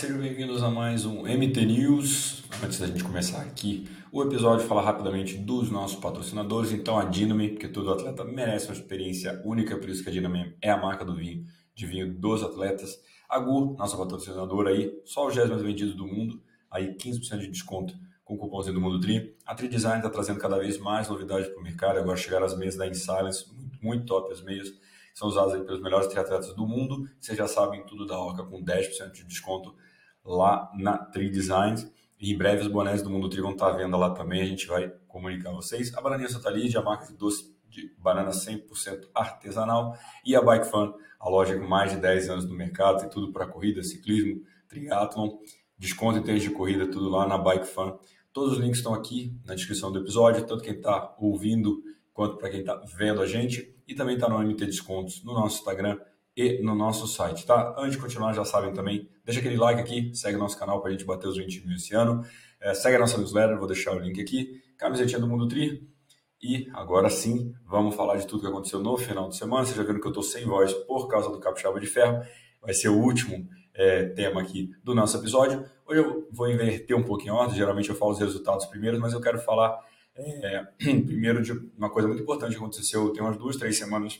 sejam bem-vindos a mais um MT News. Antes da gente começar aqui o episódio, falar rapidamente dos nossos patrocinadores. Então, a Dinami, porque todo atleta merece uma experiência única, por isso que a Dinami é a marca do vinho, de vinho dos atletas. A GU, nossa patrocinadora aí, só os 10 mais vendidos do mundo, aí 15% de desconto com o cupomzinho do Mundo Tri. A Tri Design está trazendo cada vez mais novidades para o mercado, agora chegaram as meias da InSilence, muito, muito top as meias são usadas pelos melhores triatletas do mundo. Vocês já sabem tudo da Orca com 10% de desconto lá na Tri Designs. E em breve os bonés do Mundo Tri vão estar à venda lá também, a gente vai comunicar a vocês. A Bananinha Santa Lídia, a marca de doce de banana 100% artesanal. E a Bike Fun, a loja com mais de 10 anos no mercado, tem tudo para corrida, ciclismo, triatlon, desconto em tênis de corrida, tudo lá na Bike Fun. Todos os links estão aqui na descrição do episódio, tanto quem está ouvindo quanto para quem está vendo a gente. E também está no MT Descontos no nosso Instagram e no nosso site, tá? Antes de continuar, já sabem também, deixa aquele like aqui, segue nosso canal para a gente bater os 20 mil esse ano. É, segue a nossa newsletter, vou deixar o link aqui. Camisetinha do Mundo Tri. E agora sim, vamos falar de tudo que aconteceu no final de semana. Vocês já viram que eu estou sem voz por causa do Capixaba de Ferro. Vai ser o último é, tema aqui do nosso episódio. Hoje eu vou inverter um pouquinho a ordem. Geralmente eu falo os resultados primeiros, mas eu quero falar é, primeiro, de uma coisa muito importante que aconteceu tem umas duas, três semanas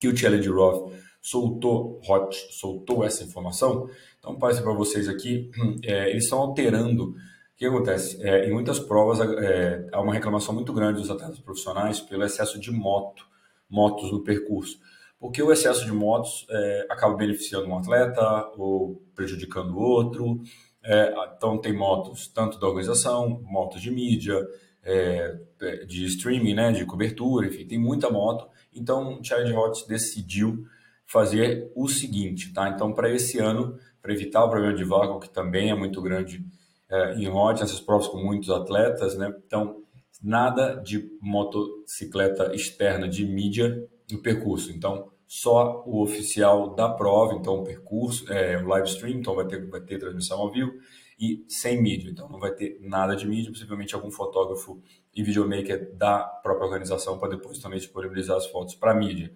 que o Challenge Roth soltou, Hot, soltou essa informação. Então, passo para vocês aqui. É, eles estão alterando. O que acontece? É, em muitas provas é, há uma reclamação muito grande dos atletas profissionais pelo excesso de moto, motos no percurso. Porque o excesso de motos é, acaba beneficiando um atleta ou prejudicando o outro. É, então, tem motos tanto da organização, motos de mídia, é, de streaming, né, de cobertura, enfim, tem muita moto. Então, o Challenge Hot decidiu fazer o seguinte, tá? Então, para esse ano, para evitar o problema de vácuo, que também é muito grande é, em Hot, essas provas com muitos atletas, né? Então, nada de motocicleta externa de mídia no percurso. Então, só o oficial da prova, então o percurso, é, o live stream, então vai ter, vai ter transmissão ao vivo e sem mídia. Então não vai ter nada de mídia, possivelmente algum fotógrafo e videomaker da própria organização para depois também disponibilizar as fotos para mídia.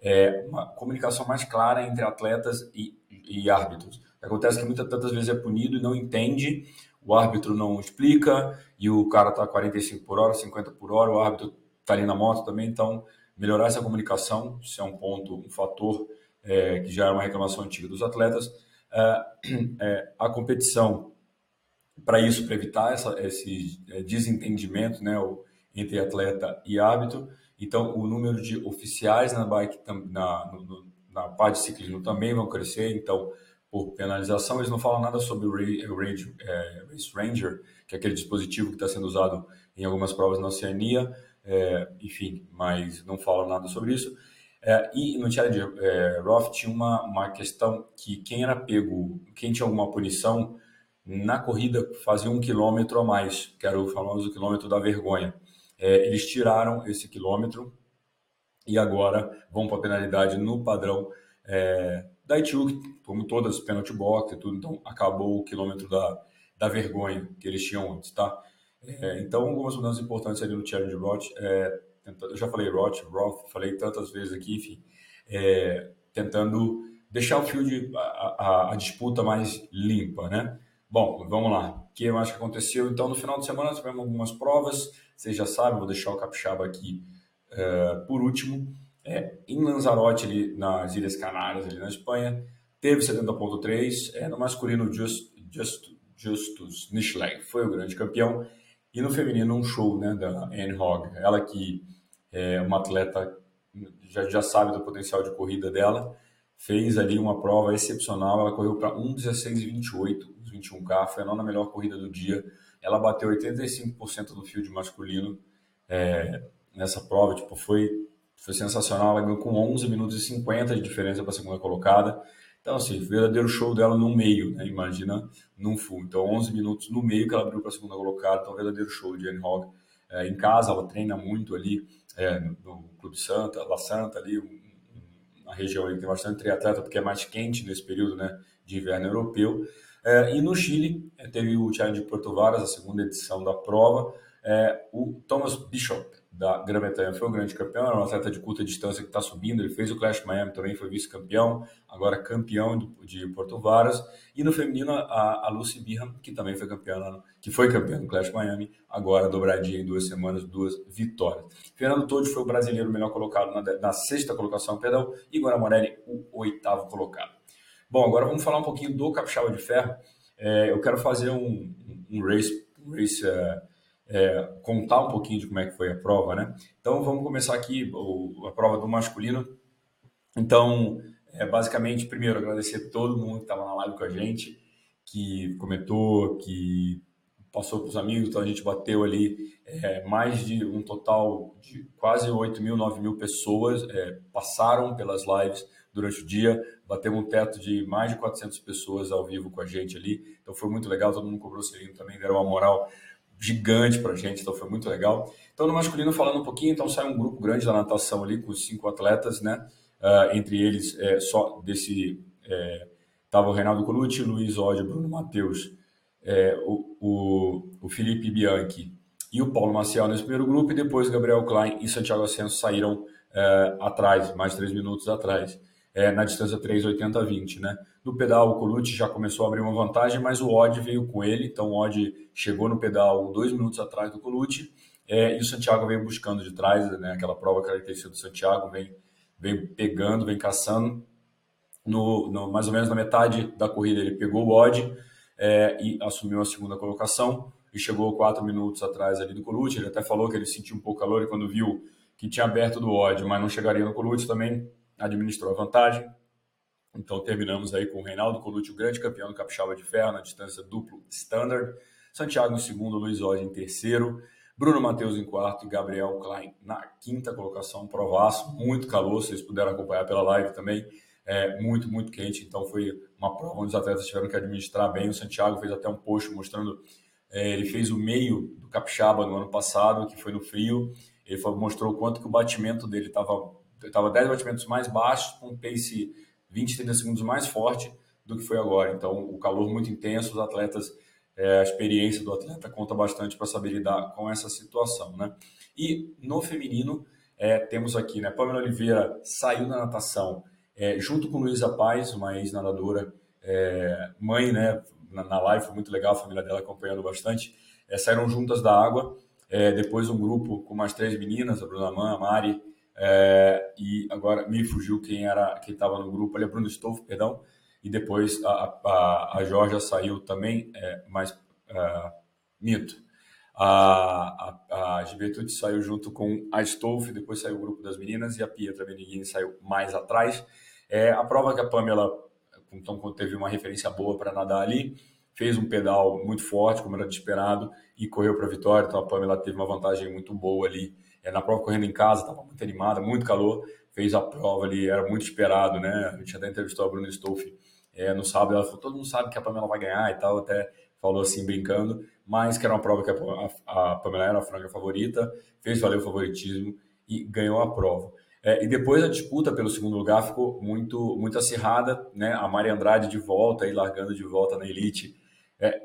É uma comunicação mais clara entre atletas e, e árbitros. Acontece que muitas tantas vezes é punido e não entende, o árbitro não explica e o cara está 45 por hora, 50 por hora, o árbitro está ali na moto também, então melhorar essa comunicação, isso é um ponto, um fator é, que já é uma reclamação antiga dos atletas. É, é, a competição para isso, para evitar essa, esse é, desentendimento né, entre atleta e árbitro. Então, o número de oficiais na bike, na, na parte de ciclismo também vão crescer. Então, por penalização, eles não falam nada sobre o é, Race Ranger, que é aquele dispositivo que está sendo usado em algumas provas na Oceania, é, enfim, mas não falam nada sobre isso. É, e no Challenge é, Roth tinha uma, uma questão que quem era pego, quem tinha alguma punição, na corrida fazia um quilômetro a mais, que era o famoso quilômetro da vergonha. É, eles tiraram esse quilômetro e agora vão para a penalidade no padrão é, da ITU, como todas, penalty box e tudo, então acabou o quilômetro da, da vergonha que eles tinham antes, tá? É, então, algumas mudanças importantes ali no Challenge Roth, é, eu já falei Roth, Roth, falei tantas vezes aqui, enfim, é, tentando deixar o field, a, a, a disputa mais limpa, né? Bom, vamos lá. O que mais que aconteceu? Então, no final de semana tivemos algumas provas. Vocês já sabem, vou deixar o capixaba aqui uh, por último. É, em Lanzarote, ali nas Ilhas Canárias, ali na Espanha, teve 70.3. É, no masculino, Just, Just, Justus Nischleg foi o grande campeão. E no feminino, um show né, da Anne Hogg. Ela que é uma atleta, já, já sabe do potencial de corrida dela, fez ali uma prova excepcional. Ela correu para 1,16,28 21K, foi a nona melhor corrida do dia. Ela bateu 85% do field masculino é, nessa prova, tipo, foi, foi sensacional. Ela ganhou com 11 minutos e 50 de diferença para a segunda colocada. Então, assim, verdadeiro show dela no meio, né? Imagina num full. Então, 11 minutos no meio que ela abriu para a segunda colocada. Então, verdadeiro show de Anne Hogg. É, em casa, ela treina muito ali é, no, Clube Santa, La Santa, ali, uma região que tem bastante triatleta, porque é mais quente nesse período né, de inverno europeu. É, e no Chile, é, teve o Challenge de Porto Varas, a segunda edição da prova. É, o Thomas Bishop, da Grã-Bretanha foi o grande campeão, era um atleta de curta distância que está subindo, ele fez o Clash Miami também, foi vice-campeão, agora campeão de Porto Varas, e no feminino a, a Lucy Birham, que também foi campeã, que foi campeã do Clash Miami, agora dobradinha em duas semanas, duas vitórias. Fernando Todi foi o brasileiro melhor colocado na, na sexta colocação, perdão, e Morelli o oitavo colocado. Bom, agora vamos falar um pouquinho do Capixaba de Ferro, é, eu quero fazer um, um race, um race é, é, contar um pouquinho de como é que foi a prova, né? Então vamos começar aqui o, a prova do masculino. Então, é, basicamente, primeiro agradecer a todo mundo que estava na live com a gente, que comentou, que passou para os amigos, então a gente bateu ali é, mais de um total de quase 8 mil, 9 mil pessoas é, passaram pelas lives durante o dia, batemos um teto de mais de 400 pessoas ao vivo com a gente ali, então foi muito legal, todo mundo cobrou selinho também, deram uma moral gigante para a gente, então foi muito legal. Então, no masculino, falando um pouquinho, então sai um grupo grande da natação ali, com cinco atletas, né? Uh, entre eles, é, só desse. É, tava o Reinaldo Colucci, Luiz Ódio, Bruno Matheus, é, o, o, o, Felipe Bianchi e o Paulo Maciel nesse primeiro grupo, e depois Gabriel Klein e Santiago Ascenso saíram é, atrás, mais três minutos atrás é, na distância 3,80-20. Né? No pedal, o Colucci já começou a abrir uma vantagem, mas o Odd veio com ele, então o Odd chegou no pedal dois minutos atrás do Colucci, é, e o Santiago veio buscando de trás, né, aquela prova característica do Santiago, vem, vem pegando, vem caçando. No, no, mais ou menos na metade da corrida ele pegou o Odd é, e assumiu a segunda colocação e chegou quatro minutos atrás ali do Colucci. Ele até falou que ele sentiu um pouco calor e quando viu que tinha aberto do Odd, mas não chegaria no Colucci também administrou a vantagem. Então terminamos aí com o Reinaldo Colucci, o grande campeão do Capixaba de Ferro na distância duplo standard. Santiago em segundo, Luiz Oge em terceiro, Bruno Matheus em quarto e Gabriel Klein na quinta colocação. Provaço, muito calor, vocês puderam acompanhar pela live também. É, muito, muito quente, então foi uma prova onde os atletas tiveram que administrar bem. O Santiago fez até um post mostrando, é, ele fez o meio do Capixaba no ano passado, que foi no frio. Ele mostrou o quanto que o batimento dele estava estava 10 batimentos mais baixos, com um pace 20, 30 segundos mais forte do que foi agora. Então, o calor muito intenso, os atletas, é, a experiência do atleta conta bastante para saber lidar com essa situação, né? E no feminino, é, temos aqui, né? Pamela Oliveira saiu da natação é, junto com Luísa Paz, uma ex-nadadora, é, mãe, né? Na, na, live foi muito legal, a família dela acompanhando bastante. É, saíram juntas da água. É, depois um grupo com mais três meninas, a Bruna Man, a Mari, é, e agora me fugiu quem era quem estava no grupo ali, a Bruno Stolf, perdão, e depois a, a, a Georgia saiu também, é, mas uh, minto. A, a, a saiu junto com a Stolf, depois saiu o grupo das meninas e a Pietra Beniguini saiu mais atrás. É, a prova que a Pamela, então, teve uma referência boa para nadar ali, fez um pedal muito forte, como era de esperado, e correu para a vitória. Então a Pamela teve uma vantagem muito boa ali é, na prova correndo em casa, estava muito animada, muito calor, fez a prova ali, era muito esperado, né? A gente até entrevistou a Bruna Stolfi é, no sábado, ela falou, todo mundo sabe que a Pamela vai ganhar e tal, até falou assim, brincando, mas que era uma prova que a, a, Pamela era a franga favorita, fez valer o favoritismo e ganhou a prova. É, e depois a disputa pelo segundo lugar ficou muito, muito acirrada, né? A Maria Andrade de volta, aí largando de volta na elite, é,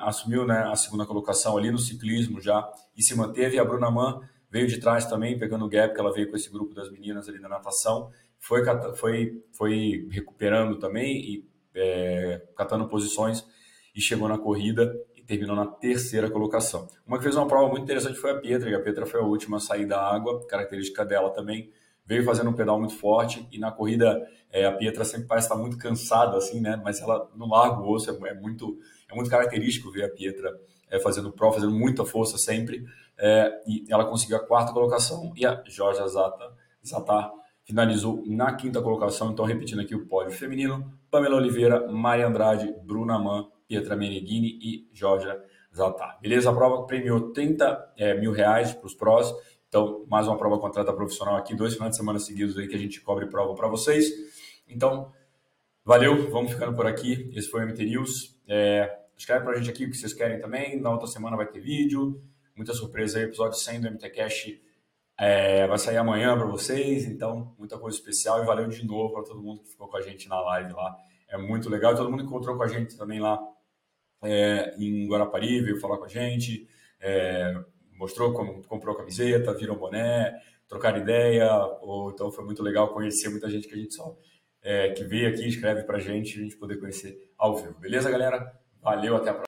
assumiu né, a segunda colocação ali no ciclismo já e se manteve. A Bruna Mann veio de trás também, pegando o gap que ela veio com esse grupo das meninas ali na natação, foi, foi, foi recuperando também e é, catando posições e chegou na corrida e terminou na terceira colocação. Uma que fez uma prova muito interessante foi a Pietra, e a Pietra foi a última a sair da água, característica dela também, veio fazendo um pedal muito forte e na corrida é, a Pietra sempre parece estar muito cansada assim, né? Mas ela no largo osso é, é muito é muito característico ver a Pietra é, fazendo prova, fazendo muita força sempre é, e ela conseguiu a quarta colocação e a Jorge Zata, Zatar finalizou na quinta colocação. Então, repetindo aqui o pódio feminino: Pamela Oliveira, Maria Andrade, Bruna Man, Pietra Meneghini e Jorge Zatar. Beleza? A prova premiou 30 é, mil reais para os prós. Então, mais uma prova contrata profissional aqui, dois finais de semana seguidos aí que a gente cobre prova para vocês. Então, valeu, vamos ficando por aqui. Esse foi o MT News. É, escreve para a gente aqui o que vocês querem também. Na outra semana vai ter vídeo muita surpresa aí. Episódio 100 do MTCast é, vai sair amanhã para vocês, então muita coisa especial e valeu de novo para todo mundo que ficou com a gente na live lá. É muito legal. Todo mundo encontrou com a gente também lá é, em Guarapari, veio falar com a gente. É, mostrou como comprou a camiseta, virou boné, trocar ideia, ou então foi muito legal conhecer muita gente que a gente só é, que veio aqui, escreve pra gente, a gente poder conhecer ao vivo. Beleza, galera? Valeu, até a próxima.